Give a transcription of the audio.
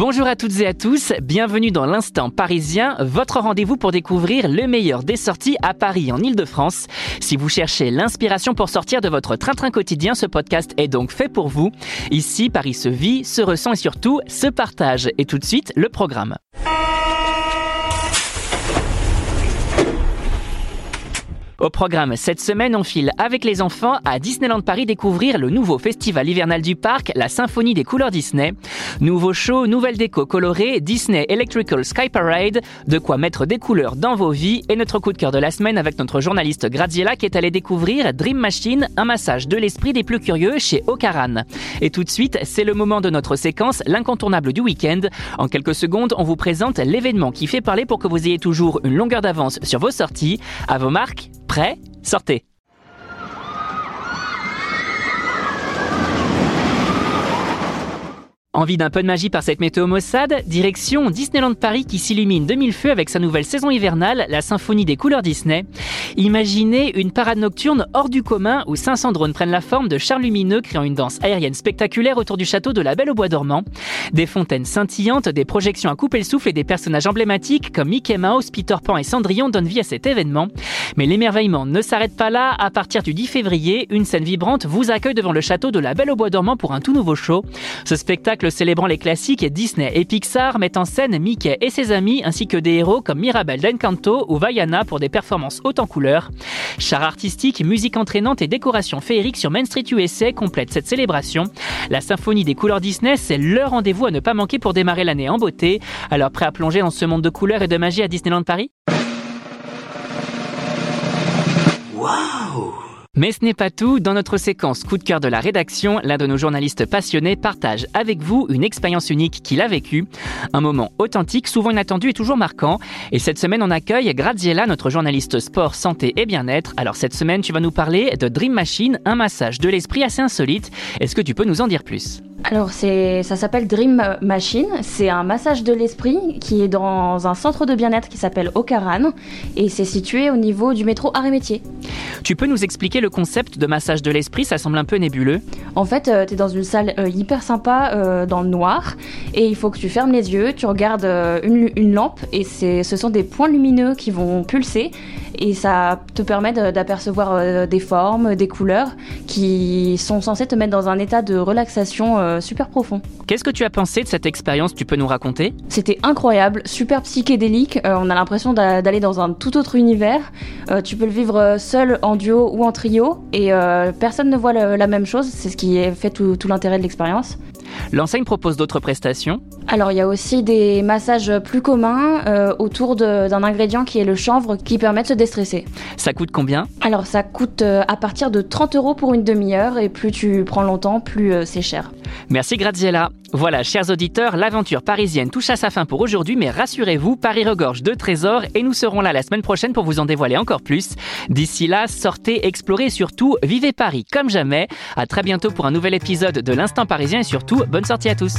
Bonjour à toutes et à tous, bienvenue dans l'Instant Parisien, votre rendez-vous pour découvrir le meilleur des sorties à Paris en Ile-de-France. Si vous cherchez l'inspiration pour sortir de votre train-train quotidien, ce podcast est donc fait pour vous. Ici, Paris se vit, se ressent et surtout se partage. Et tout de suite, le programme. Au programme cette semaine, on file avec les enfants à Disneyland Paris découvrir le nouveau festival hivernal du parc, la Symphonie des couleurs Disney. Nouveau show, nouvelle déco colorée, Disney Electrical Sky Parade, de quoi mettre des couleurs dans vos vies et notre coup de cœur de la semaine avec notre journaliste Graziella qui est allé découvrir Dream Machine, un massage de l'esprit des plus curieux chez Ocaran. Et tout de suite, c'est le moment de notre séquence, l'incontournable du week-end. En quelques secondes, on vous présente l'événement qui fait parler pour que vous ayez toujours une longueur d'avance sur vos sorties. À vos marques, Prêt Sortez Envie d'un peu de magie par cette météo maussade Direction Disneyland Paris qui s'illumine de mille feux avec sa nouvelle saison hivernale, la symphonie des couleurs Disney. Imaginez une parade nocturne hors du commun où 500 drones prennent la forme de chars lumineux créant une danse aérienne spectaculaire autour du château de la Belle au Bois dormant. Des fontaines scintillantes, des projections à couper le souffle et des personnages emblématiques comme Mickey Mouse, Peter Pan et Cendrillon donnent vie à cet événement. Mais l'émerveillement ne s'arrête pas là. À partir du 10 février, une scène vibrante vous accueille devant le château de la Belle au Bois dormant pour un tout nouveau show. Ce spectacle célébrant les classiques, Disney et Pixar mettent en scène Mickey et ses amis ainsi que des héros comme Mirabel d'Encanto ou Vaiana pour des performances hautes en couleurs. Chars artistiques, musique entraînante et décoration féerique sur Main Street USA complètent cette célébration. La symphonie des couleurs Disney, c'est le rendez-vous à ne pas manquer pour démarrer l'année en beauté. Alors prêt à plonger dans ce monde de couleurs et de magie à Disneyland Paris? Mais ce n'est pas tout. Dans notre séquence coup de cœur de la rédaction, l'un de nos journalistes passionnés partage avec vous une expérience unique qu'il a vécue. Un moment authentique, souvent inattendu et toujours marquant. Et cette semaine, on accueille Graziella, notre journaliste sport, santé et bien-être. Alors cette semaine, tu vas nous parler de Dream Machine, un massage de l'esprit assez insolite. Est-ce que tu peux nous en dire plus? Alors c'est, ça s'appelle Dream Machine, c'est un massage de l'esprit qui est dans un centre de bien-être qui s'appelle Ocaran et c'est situé au niveau du métro Arrêt-Métier. Tu peux nous expliquer le concept de massage de l'esprit? Ça semble un peu nébuleux. En fait, euh, tu es dans une salle euh, hyper sympa euh, dans le noir et il faut que tu fermes les yeux, tu regardes une, une, lampe et c'est, ce sont des points lumineux qui vont pulser et ça te permet d'apercevoir des formes, des couleurs qui sont censées te mettre dans un état de relaxation super profond. Qu'est-ce que tu as pensé de cette expérience Tu peux nous raconter? C'était incroyable, super psychédélique. on a l'impression d'aller dans un tout autre univers. tu peux le vivre seul en duo ou en trio et euh, personne ne voit la même chose. C'est ce qui fait tout, l'intérêt de l'expérience. L'enseigne propose d'autres prestations? Alors il y a aussi des massages plus communs euh, autour d'un ingrédient qui est le chanvre qui permet de se déstresser. Ça coûte combien? Alors ça coûte euh, à partir de 30 euros pour une demi-heure et plus tu prends longtemps, plus c'est cher. Merci Graziella. Voilà, chers auditeurs, l'aventure parisienne touche à sa fin pour aujourd'hui, mais rassurez-vous, Paris regorge de trésors et nous serons là la semaine prochaine pour vous en dévoiler encore plus. D'ici là, sortez, explorez et surtout, vivez Paris comme jamais. À très bientôt pour un nouvel épisode de l'Instant Parisien et surtout, bonne sortie à tous.